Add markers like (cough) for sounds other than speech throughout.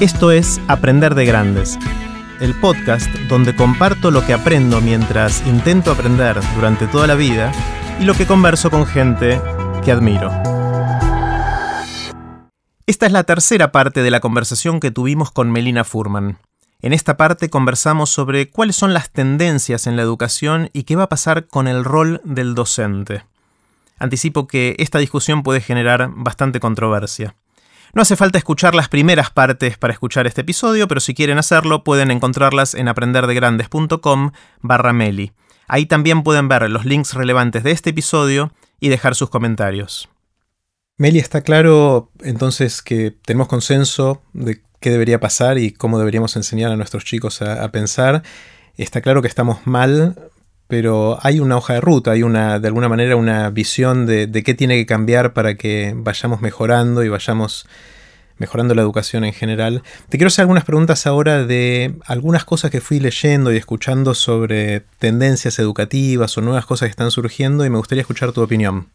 Esto es Aprender de Grandes, el podcast donde comparto lo que aprendo mientras intento aprender durante toda la vida y lo que converso con gente que admiro. Esta es la tercera parte de la conversación que tuvimos con Melina Furman. En esta parte conversamos sobre cuáles son las tendencias en la educación y qué va a pasar con el rol del docente. Anticipo que esta discusión puede generar bastante controversia. No hace falta escuchar las primeras partes para escuchar este episodio, pero si quieren hacerlo pueden encontrarlas en aprenderdegrandes.com barra meli. Ahí también pueden ver los links relevantes de este episodio y dejar sus comentarios. Meli, está claro entonces que tenemos consenso de qué debería pasar y cómo deberíamos enseñar a nuestros chicos a, pensar. Está claro que estamos mal, pero hay una hoja de ruta, hay una, de alguna manera, una visión de, qué tiene que cambiar para que vayamos mejorando y vayamos mejorando la educación en general. Te quiero hacer algunas preguntas ahora de algunas cosas que fui leyendo y escuchando sobre tendencias educativas o nuevas cosas que están surgiendo y me gustaría escuchar tu opinión.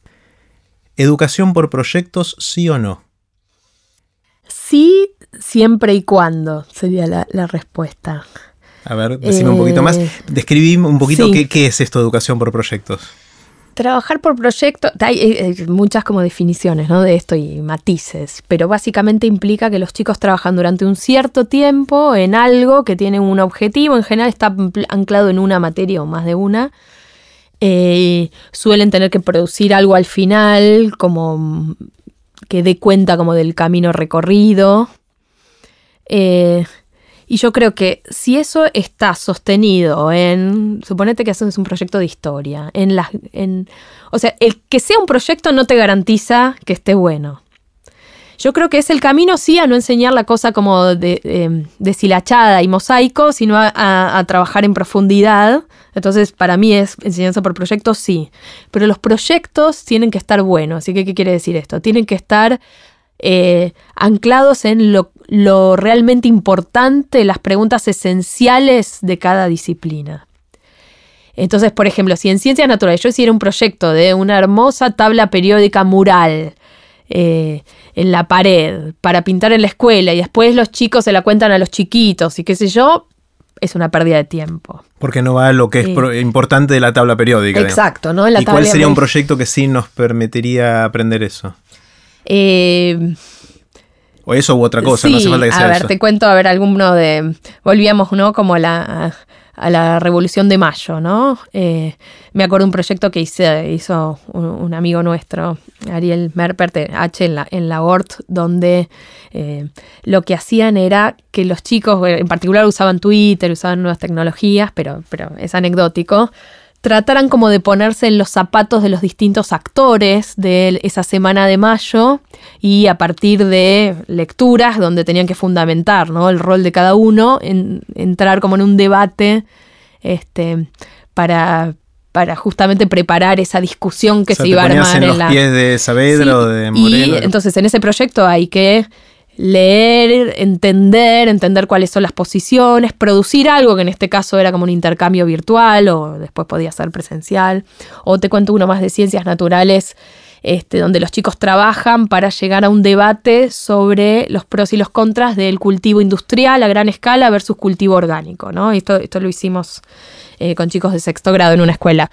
¿Educación por proyectos, sí o no? Sí, siempre y cuando sería la, respuesta. A ver, decime un poquito más. Eh, Describí un poquito qué, qué es esto de educación por proyectos. Trabajar por proyecto, hay, muchas como definiciones ¿no? de esto y matices, pero básicamente implica que los chicos trabajan durante un cierto tiempo en algo que tiene un objetivo, en general está anclado en una materia o más de una. Eh, suelen tener que producir algo al final, como que dé cuenta como del camino recorrido. Eh, y yo creo que si eso está sostenido en, suponete que haces un proyecto de historia, en las, en, o sea, el que sea un proyecto no te garantiza que esté bueno. Yo creo que es el camino, sí, a no enseñar la cosa como de, deshilachada y mosaico, sino a, trabajar en profundidad. Entonces, para mí es enseñanza por proyectos, sí. Pero los proyectos tienen que estar buenos. Así que, ¿qué quiere decir esto? Tienen que estar eh, anclados en lo, realmente importante, las preguntas esenciales de cada disciplina. Entonces, por ejemplo, si en ciencias naturales yo hiciera un proyecto de una hermosa tabla periódica mural eh, en la pared para pintar en la escuela y después los chicos se la cuentan a los chiquitos y qué sé yo, es una pérdida de tiempo. Porque no va a lo que es importante de la tabla periódica. Exacto, ¿no? ¿Y cuál sería un proyecto que sí nos permitiría aprender eso? Eh, o eso u otra cosa, no hace falta que sea A ver, te cuento, a ver, alguno de. Volvíamos, ¿no? Como a la, a la Revolución de Mayo, ¿no? Eh, me acuerdo un proyecto que hizo un, amigo nuestro, Ariel Merpert, H en la, en la ORT, donde eh, lo que hacían era que los chicos, en particular usaban Twitter, usaban nuevas tecnologías, pero, pero es anecdótico trataran como de ponerse en los zapatos de los distintos actores de esa semana de mayo y a partir de lecturas donde tenían que fundamentar ¿no? el rol de cada uno, entrar como en un debate este, para, para justamente preparar esa discusión que se iba a armar en, los pies de Saavedra o de Moreno. Y entonces en ese proyecto hay que leer, entender, entender cuáles son las posiciones, producir algo que en este caso era como un intercambio virtual o después podía ser presencial. O te cuento uno más de ciencias naturales, este, donde los chicos trabajan para llegar a un debate sobre los pros y los contras del cultivo industrial a gran escala versus cultivo orgánico. ¿no? Esto, esto lo hicimos eh, con chicos de sexto grado en una escuela.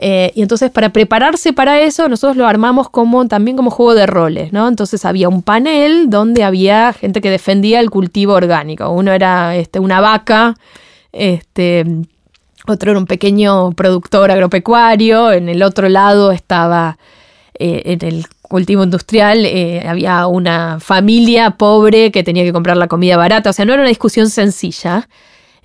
Eh, y entonces para prepararse para eso, nosotros lo armamos como también como juego de roles, ¿no? Entonces había un panel donde había gente que defendía el cultivo orgánico. Uno era este, una vaca, este, otro era un pequeño productor agropecuario, en el otro lado estaba eh, en el cultivo industrial eh, había una familia pobre que tenía que comprar la comida barata, o sea, no era una discusión sencilla.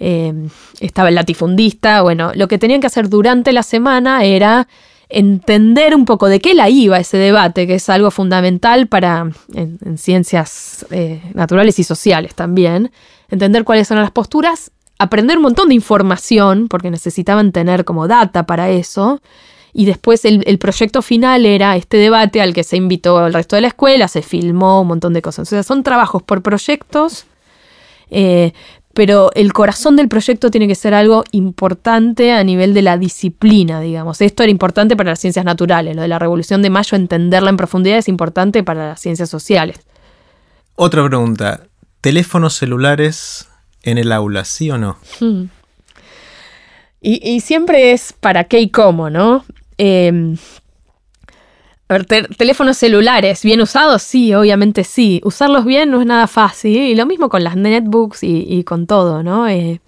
Em, estaba el latifundista, bueno, lo que tenían que hacer durante la semana era entender un poco de qué la iba ese debate, que es algo fundamental para en, ciencias eh, naturales y sociales también, entender cuáles son las posturas, aprender un montón de información, porque necesitaban tener como data para eso, y después el, proyecto final era este debate al que se invitó el resto de la escuela, se filmó un montón de cosas. O son trabajos por proyectos, eh, pero el corazón del proyecto tiene que ser algo importante a nivel de la disciplina, digamos. Esto era importante para las ciencias naturales, lo de la Revolución de Mayo, entenderla en profundidad es importante para las ciencias sociales. Otra pregunta, Teléfonos celulares en el aula, ¿sí o no? Hmm. Y, siempre es para qué y cómo, ¿no? Em, a ver, teléfonos celulares, ¿bien usados? Sí, obviamente sí. Usarlos bien no es nada fácil. Y lo mismo con las netbooks y, con todo, ¿no? Eh,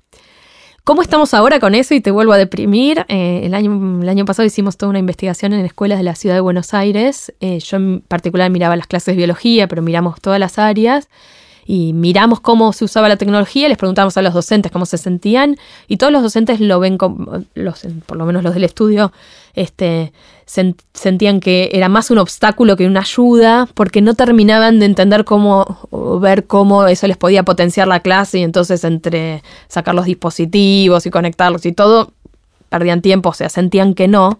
¿Cómo estamos ahora con eso? Y te vuelvo a deprimir. Eh, el, año, el año pasado hicimos toda una investigación en escuelas de la ciudad de Buenos Aires. Eh, yo en particular miraba las clases de biología, pero miramos todas las áreas y miramos cómo se usaba la tecnología, les preguntamos a los docentes cómo se sentían y todos los docentes lo ven, como, los, por lo menos los del estudio, este, sentían que era más un obstáculo que una ayuda porque no terminaban de entender cómo, o ver cómo eso les podía potenciar la clase y entonces entre sacar los dispositivos y conectarlos y todo, perdían tiempo, o sea, sentían que no.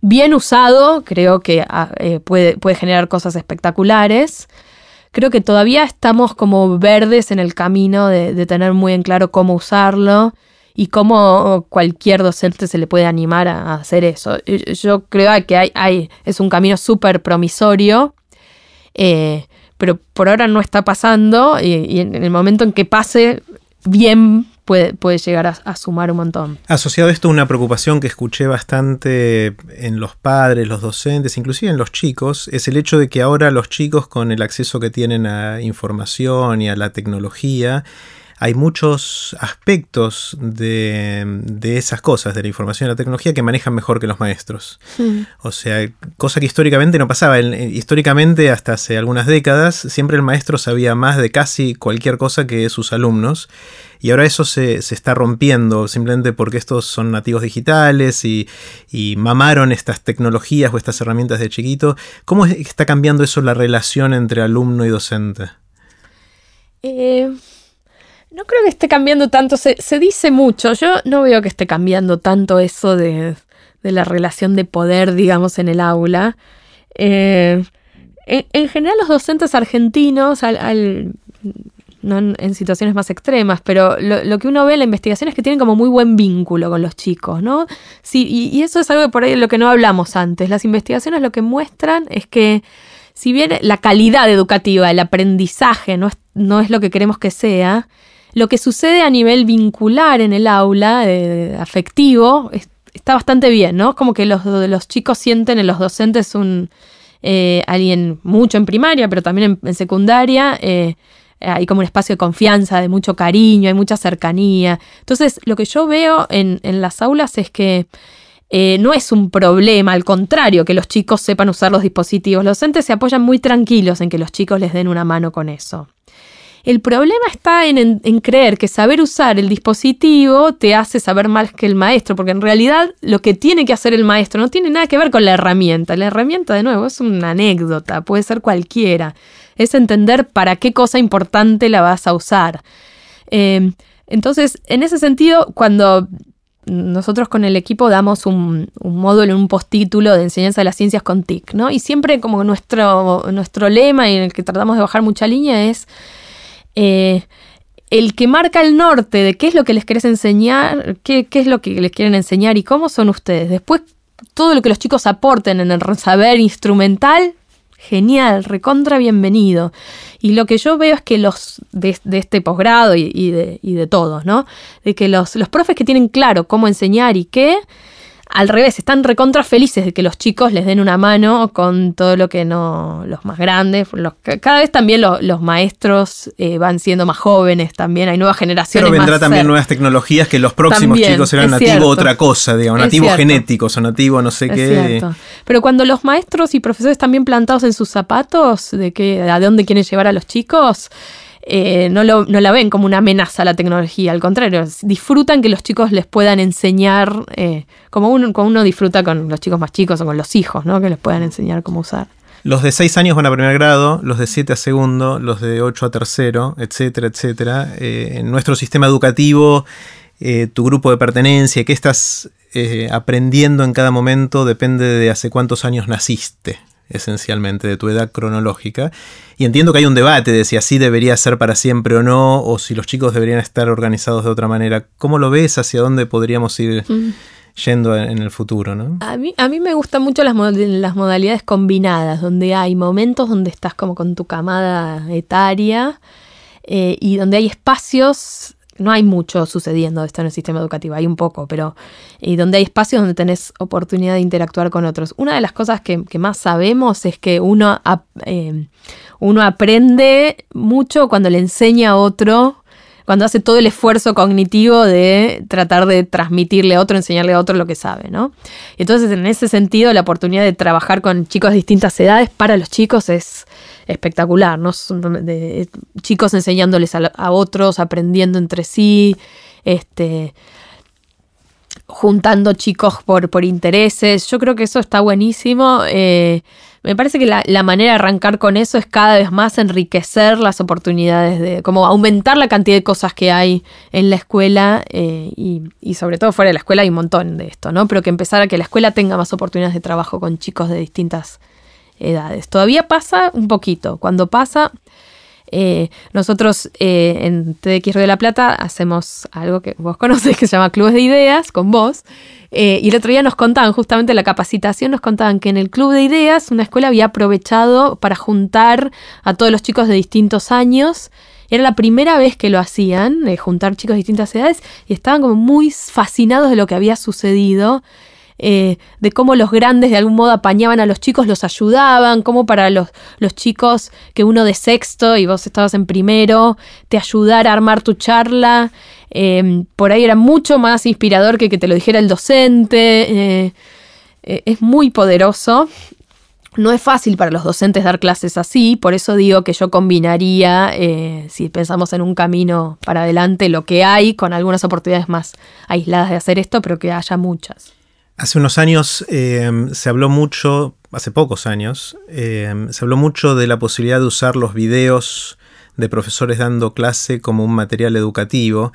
Bien usado, creo que ah, eh, puede, puede generar cosas espectaculares creo que todavía estamos como verdes en el camino de, tener muy en claro cómo usarlo y cómo cualquier docente se le puede animar a, hacer eso. Yo creo que hay, hay es un camino súper promisorio, eh, pero por ahora no está pasando y, en el momento en que pase bien puede, llegar a, sumar un montón. Asociado a esto, una preocupación que escuché bastante en los padres, los docentes, inclusive en los chicos, es el hecho de que ahora los chicos con el acceso que tienen a información y a la tecnología, hay muchos aspectos de, esas cosas, de la información y la tecnología, que manejan mejor que los maestros. Hmm. O sea, cosa que históricamente no pasaba. históricamente, hasta hace algunas décadas, siempre el maestro sabía más de casi cualquier cosa que sus alumnos. Y ahora eso se, está rompiendo simplemente porque estos son nativos digitales y, mamaron estas tecnologías o estas herramientas de chiquito. ¿Cómo está cambiando eso la relación entre alumno y docente? Eh, no creo que esté cambiando tanto, se, dice mucho, yo no veo que esté cambiando tanto eso de, la relación de poder, digamos, en el aula. Eh, en, general los docentes argentinos, al, no en, situaciones más extremas, pero lo, que uno ve en la investigación es que tienen como muy buen vínculo con los chicos, ¿no? Sí, y, eso es algo por ahí de lo que no hablamos antes. Las investigaciones lo que muestran es que si bien la calidad educativa, el aprendizaje no es, no es lo que queremos que sea, lo que sucede a nivel vincular en el aula, afectivo, está bastante bien, ¿no? Es como que los, los chicos sienten en los docentes un eh, alguien mucho en primaria, pero también en, secundaria. Eh, hay como un espacio de confianza, de mucho cariño, hay mucha cercanía. Entonces, lo que yo veo en, las aulas es que eh, no es un problema, al contrario, que los chicos sepan usar los dispositivos. Los docentes se apoyan muy tranquilos en que los chicos les den una mano con eso. El problema está en, creer que saber usar el dispositivo te hace saber más que el maestro, porque en realidad lo que tiene que hacer el maestro no tiene nada que ver con la herramienta. La herramienta, de nuevo, es una anécdota, puede ser cualquiera. Es entender para qué cosa importante la vas a usar. Em, entonces, en ese sentido, cuando nosotros con el equipo damos un, módulo, un postítulo de enseñanza de las ciencias con TIC, ¿no? Y siempre como nuestro, nuestro lema y en el que tratamos de bajar mucha línea es eh, el que marca el norte de qué es lo que les querés enseñar, qué, qué, es lo que les quieren enseñar y cómo son ustedes. Después, todo lo que los chicos aporten en el saber instrumental, genial, recontra bienvenido. Y lo que yo veo es que los de, este posgrado y, de, y, de, todos, ¿no? De que los, los profes que tienen claro cómo enseñar y qué, al revés, están recontra felices de que los chicos les den una mano con todo lo que no, los más grandes, cada vez también los maestros eh, van siendo más jóvenes también, hay nuevas generaciones. Pero vendrá también nuevas tecnologías que los próximos chicos serán nativo otra cosa, digamos, nativos genéticos o nativo no sé qué. Pero cuando los maestros y profesores están bien plantados en sus zapatos, de que, a dónde quieren llevar a los chicos, eh, no, lo, no, la ven como una amenaza a la tecnología, al contrario, disfrutan que los chicos les puedan enseñar, eh, como, uno, como uno disfruta con los chicos más chicos o con los hijos, ¿no? que les puedan enseñar cómo usar. Los de 6 años van a primer grado, los de 7 a segundo, los de 8 a tercero, etcétera, etcétera. Eh, en nuestro sistema educativo, tu grupo de pertenencia, qué estás aprendiendo en cada momento, depende de hace cuántos años naciste esencialmente, de tu edad cronológica. Y entiendo que hay un debate de si así debería ser para siempre o no, o si los chicos deberían estar organizados de otra manera. ¿Cómo lo ves? ¿Hacia dónde podríamos ir mm. yendo en el futuro? ¿no? A, mí, a mí me gustan mucho las, las modalidades combinadas, donde hay momentos donde estás como con tu camada etaria. eh, y donde hay espacios no hay mucho sucediendo esto en el sistema educativo, hay un poco, pero y donde hay espacios donde tenés oportunidad de interactuar con otros. Una de las cosas que, más sabemos es que uno, eh, uno aprende mucho cuando le enseña a otro cuando hace todo el esfuerzo cognitivo de tratar de transmitirle a otro, enseñarle a otro lo que sabe, ¿no? entonces, en ese sentido, la oportunidad de trabajar con chicos de distintas edades para los chicos es espectacular, ¿no? Chicos enseñándoles a, otros, aprendiendo entre sí, este juntando chicos por, por intereses. Yo creo que eso está buenísimo. Eh, me parece que la, manera de arrancar con eso es cada vez más enriquecer las oportunidades, de como aumentar la cantidad de cosas que hay en la escuela eh, y, sobre todo fuera de la escuela hay un montón de esto, ¿no? Pero que empezar a que la escuela tenga más oportunidades de trabajo con chicos de distintas edades. Todavía pasa un poquito. Cuando pasa, eh, nosotros eh, en TDX de la Plata hacemos algo que vos conocés que se llama Clubes de Ideas con vos. Eh, y el otro día nos contaban, justamente la capacitación, nos contaban que en el Club de Ideas una escuela había aprovechado para juntar a todos los chicos de distintos años. Era la primera vez que lo hacían, juntar chicos de distintas edades, y estaban como muy fascinados de lo que había sucedido. Eh, de cómo los grandes de algún modo apañaban a los chicos, los ayudaban, cómo para los, chicos que uno de sexto y vos estabas en primero, te ayudara a armar tu charla. Em, por ahí era mucho más inspirador que que te lo dijera el docente. Eh, eh, es muy poderoso. No es fácil para los docentes dar clases así, por eso digo que yo combinaría, si pensamos en un camino para adelante, lo que hay con algunas oportunidades más aisladas de hacer esto, pero que haya muchas. Hace unos años em, se habló mucho, hace pocos años, em, se habló mucho de la posibilidad de usar los videos de profesores dando clase como un material educativo.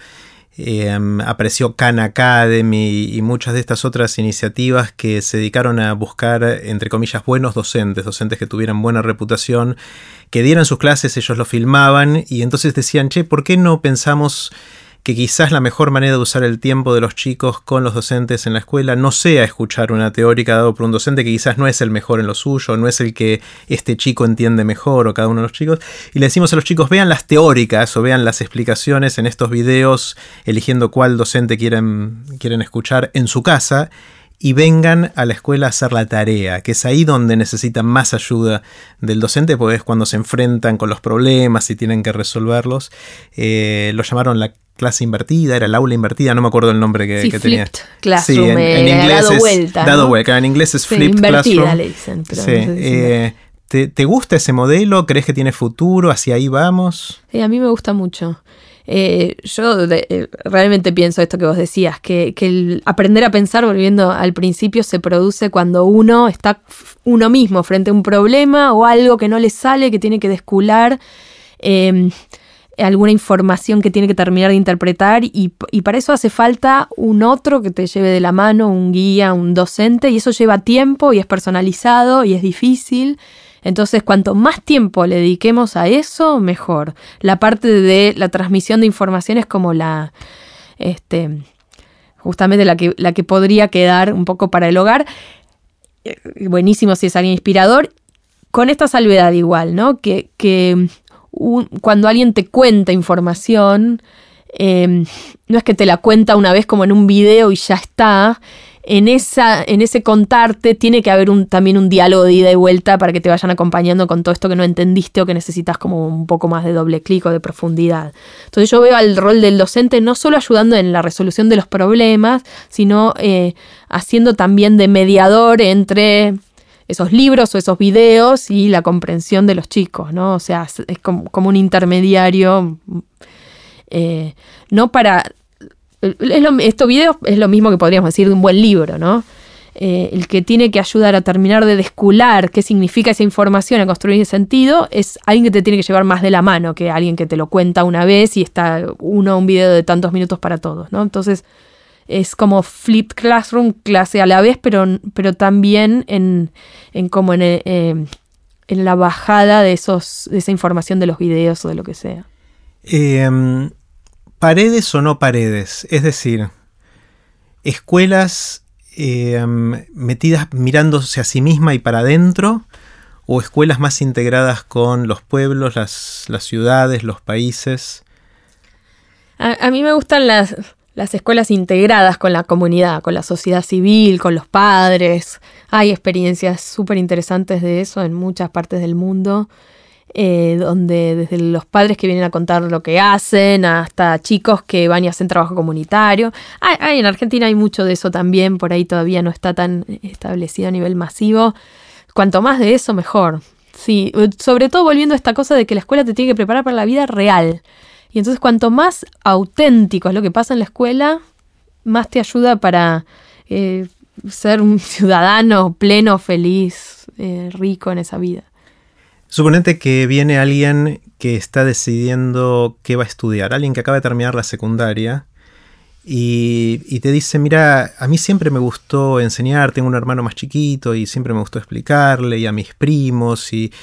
Em, apareció Khan Academy y muchas de estas otras iniciativas que se dedicaron a buscar, entre comillas, buenos docentes, docentes que tuvieran buena reputación, que dieran sus clases, ellos lo filmaban y entonces decían, che, ¿por qué no pensamos que quizás la mejor manera de usar el tiempo de los chicos con los docentes en la escuela no sea escuchar una teórica dado por un docente que quizás no es el mejor en lo suyo, no es el que este chico entiende mejor o cada uno de los chicos, y le decimos a los chicos vean las teóricas o vean las explicaciones en estos videos eligiendo cuál docente quieren, quieren escuchar en su casa y vengan a la escuela a hacer la tarea, que es ahí donde necesitan más ayuda del docente, porque es cuando se enfrentan con los problemas y tienen que resolverlos. Eh, lo llamaron la clase invertida, era el aula invertida, no me acuerdo el nombre que, sí, que tenía. Classroom, sí, en, inglés dado es vuelta, dado vuelta, en inglés es flipped classroom. Le dicen, pero sí, eh, ¿te, gusta ese modelo? ¿Crees que tiene futuro? ¿Hacia ahí vamos? Sí, a mí me gusta mucho. Eh, yo eh, realmente pienso esto que vos decías, que, que, el aprender a pensar, volviendo al principio, se produce cuando uno está uno mismo frente a un problema o algo que no le sale, que tiene que descular. Eh, alguna información que tiene que terminar de interpretar y, para eso hace falta un otro que te lleve de la mano, un guía, un docente y eso lleva tiempo y es personalizado y es difícil. Entonces, cuanto más tiempo le dediquemos a eso, mejor. La parte de la transmisión de información es como la, este, justamente la que, la que podría quedar un poco para el hogar. Eh, buenísimo si es alguien inspirador. Con esta salvedad igual, ¿no? Que, que cuando alguien te cuenta información, em, no es que te la cuenta una vez como en un video y ya está. En, esa, en ese contarte tiene que haber también un diálogo de ida y vuelta para que te vayan acompañando con todo esto que no entendiste o que necesitas como un poco más de doble clic o de profundidad. Entonces yo veo al rol del docente no solo ayudando en la resolución de los problemas, sino eh, haciendo también de mediador entre esos libros o esos videos y la comprensión de los chicos, ¿no? O sea, es como, un intermediario, eh, no para... estos videos es lo mismo que podríamos decir de un buen libro, ¿no? Eh, el que tiene que ayudar a terminar de descular qué significa esa información, a construir sentido, es alguien que te tiene que llevar más de la mano que alguien que te lo cuenta una vez y está uno un video de tantos minutos para todos, ¿no? Entonces, es como flip classroom, clase a la vez, pero, pero también en, en como en, eh, en, la bajada de, esos, de esa información de los videos o de lo que sea. Em, paredes o no paredes, es decir, escuelas em, metidas mirándose a sí misma y para adentro, o escuelas más integradas con los pueblos, las, las ciudades, los países? A, mí me gustan las, las escuelas integradas con la comunidad, con la sociedad civil, con los padres. Hay experiencias súper interesantes de eso en muchas partes del mundo. Eh, donde desde los padres que vienen a contar lo que hacen hasta chicos que van y hacen trabajo comunitario. Hay, en Argentina hay mucho de eso también, por ahí todavía no está tan establecido a nivel masivo. Cuanto más de eso, mejor. Sí, sobre todo volviendo a esta cosa de que la escuela te tiene que preparar para la vida real. Y entonces cuanto más auténtico es lo que pasa en la escuela, más te ayuda para eh, ser un (laughs) ciudadano pleno, feliz, eh, rico en esa vida. Suponete que viene alguien que está decidiendo qué va a estudiar, alguien que acaba de terminar la secundaria y, te dice, mira, a mí siempre me gustó enseñar, tengo un hermano más chiquito y siempre me gustó explicarle y a mis primos, y,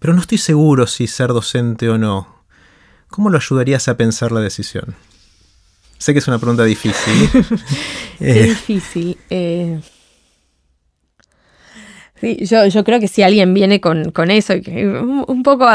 pero no estoy seguro si ser docente o no. ¿Cómo lo ayudarías a pensar la decisión? Sé que es una pregunta difícil. (laughs) Es eh, difícil. Eh, yo, yo creo que si alguien viene con, eso, un, poco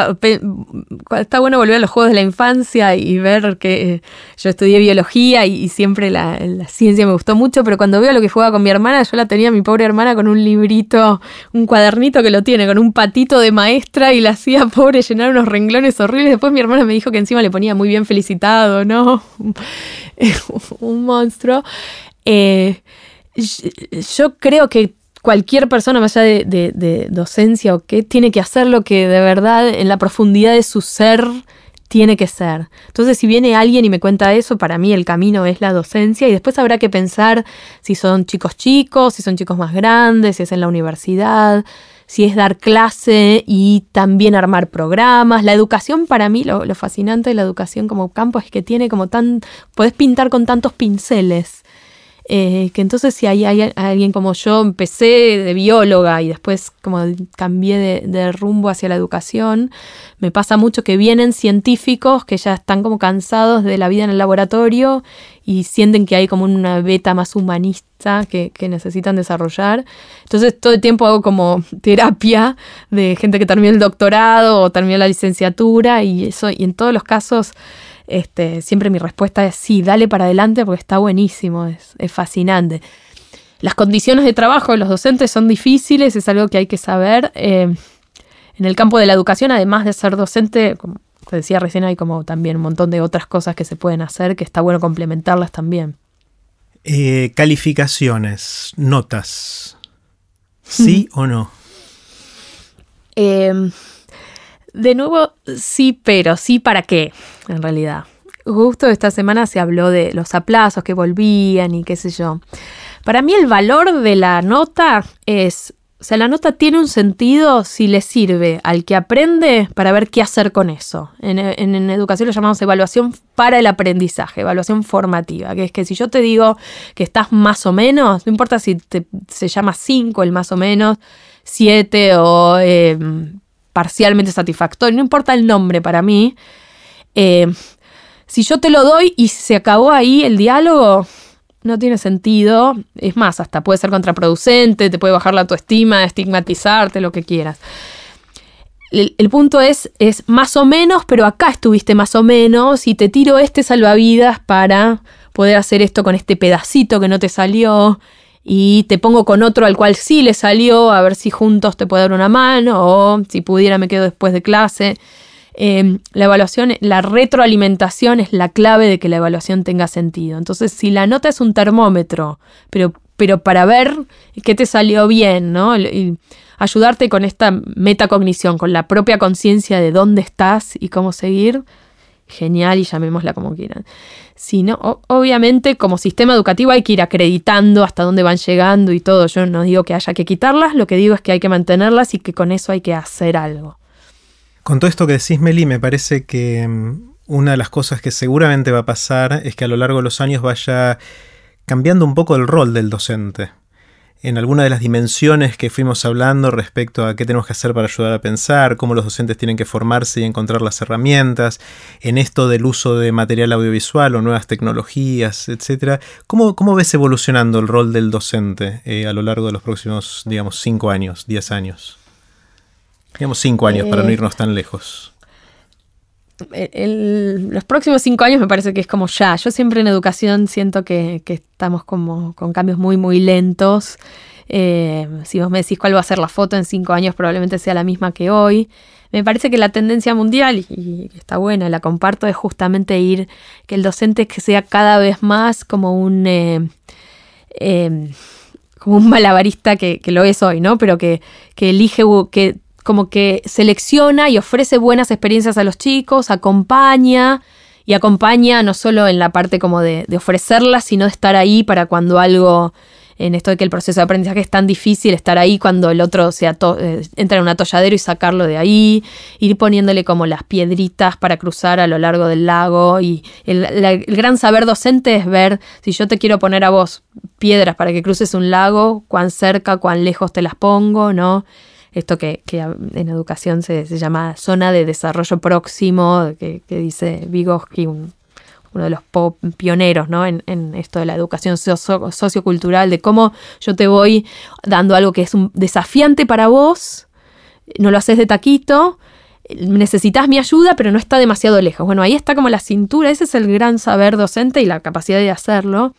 está bueno volver a los juegos de la infancia y ver que eh, yo estudié biología y, siempre la, ciencia me gustó mucho, pero cuando veo lo que jugaba con mi hermana, yo la tenía mi pobre hermana con un librito, un cuadernito que lo tiene, con un patito de maestra y la hacía pobre llenar unos renglones horribles. Después mi hermana me dijo que encima le ponía muy bien felicitado, ¿no? (laughs) un monstruo. Eh, yo creo que cualquier persona más allá de, docencia o qué, tiene que hacer lo que de verdad en la profundidad de su ser tiene que ser. Entonces, si viene alguien y me cuenta eso, para mí el camino es la docencia y después habrá que pensar si son chicos chicos, si son chicos más grandes, si es en la universidad, si es dar clase y también armar programas. La educación para mí, lo, lo fascinante de la educación como campo es que tiene como tan, podés pintar con tantos pinceles. Eh, que entonces si hay, alguien como yo, empecé de bióloga y después como cambié de, rumbo hacia la educación, me pasa mucho que vienen científicos que ya están como cansados de la vida en el laboratorio y sienten que hay como una beta más humanista que, necesitan desarrollar. Entonces todo el tiempo hago como (laughs) terapia de gente que terminó el doctorado o terminó la licenciatura y eso, y en todos los casos este, siempre mi respuesta es sí, dale para adelante porque está buenísimo, es, fascinante. Las condiciones de trabajo de los docentes son difíciles, es algo que hay que saber. Eh, en el campo de la educación, además de ser docente, como te decía recién, hay como también un montón de otras cosas que se pueden hacer que está bueno complementarlas también. Eh, calificaciones, notas. ¿Sí (laughs) o no? Eh, de nuevo, sí, pero sí para qué, en realidad. Justo esta semana se habló de los aplazos que volvían y qué sé yo. Para mí el valor de la nota es, o sea, la nota tiene un sentido si le sirve al que aprende para ver qué hacer con eso. En, educación lo llamamos evaluación para el aprendizaje, evaluación formativa, que es que si yo te digo que estás más o menos, no importa si se llama 5 el más o menos, 7 o... Eh, parcialmente satisfactorio, no importa el nombre para mí. Eh, si yo te lo doy y se acabó ahí el diálogo, no tiene sentido. Es más, hasta puede ser contraproducente, te puede bajar la autoestima, estigmatizarte, lo que quieras. El, el, punto es, es más o menos, pero acá estuviste más o menos y te tiro este salvavidas para poder hacer esto con este pedacito que no te salió y te pongo con otro al cual sí le salió, a ver si juntos te puedo dar una mano o si pudiera me quedo después de clase. Em, la evaluación, la retroalimentación es la clave de que la evaluación tenga sentido. Entonces, si la nota es un termómetro, pero, pero para ver qué te salió bien, ¿no? Y ayudarte con esta metacognición, con la propia conciencia de dónde estás y cómo seguir, genial y llamémosla como quieran. Si no, obviamente como sistema educativo hay que ir acreditando hasta dónde van llegando y todo. Yo no digo que haya que quitarlas, lo que digo es que hay que mantenerlas y que con eso hay que hacer algo. Con todo esto que decís, Meli, me parece que mm, una de las cosas que seguramente va a pasar es que a lo largo de los años vaya cambiando un poco el rol del docente en alguna de las dimensiones que fuimos hablando respecto a qué tenemos que hacer para ayudar a pensar, cómo los docentes tienen que formarse y encontrar las herramientas, en esto del uso de material audiovisual o nuevas tecnologías, etc. ¿Cómo, cómo ves evolucionando el rol del docente eh, a lo largo de los próximos, digamos, cinco años, diez años? Digamos cinco años para no Eh, irnos tan lejos. El- el- los próximos cinco años me parece que es como ya. Yo siempre en educación siento que, que estamos como con cambios muy, muy lentos. Eh, si vos me decís cuál va a ser la foto en cinco años, probablemente sea la misma que hoy. Me parece que la tendencia mundial, y, y está buena, la comparto, es justamente ir, que el docente que sea cada vez más como un... eh, eh, como un malabarista que, que lo es hoy, ¿no? Pero que, que elige, que como que selecciona y ofrece buenas experiencias a los chicos, acompaña y acompaña no solo en la parte como de, de ofrecerlas, sino de estar ahí para cuando algo, en esto de que el proceso de aprendizaje es tan difícil, estar ahí cuando el otro se eh, entra en un atolladero y sacarlo de ahí, ir poniéndole como las piedritas para cruzar a lo largo del lago y el, el gran saber docente es ver si yo te quiero poner a vos piedras para que cruces un lago, cuán cerca, cuán lejos te las pongo, ¿no? Esto que, en educación se, llama zona de desarrollo próximo, que, dice Vygotsky, un- uno de los pioneros ¿no? en, en esto de la educación socio- sociocultural, de cómo yo te voy dando algo que es un desafiante para vos, no lo haces de taquito, necesitas mi ayuda, pero no está demasiado lejos. Bueno, ahí está como la cintura, ese es el gran saber docente y la capacidad de hacerlo.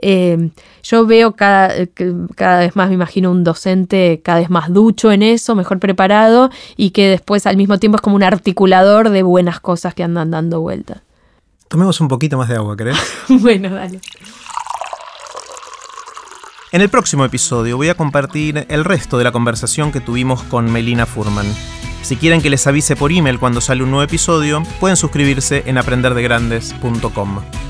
Eh, yo veo cada, que cada vez más, me imagino, un docente cada vez más ducho en eso, mejor preparado y que después al mismo tiempo es como un articulador de buenas cosas que andan dando vueltas. Tomemos un poquito más de agua, ¿querés? (laughs) bueno, dale. En el próximo episodio voy a compartir el resto de la conversación que tuvimos con Melina Furman. Si quieren que les avise por email cuando sale un nuevo episodio, pueden suscribirse en aprenderdegrandes.com.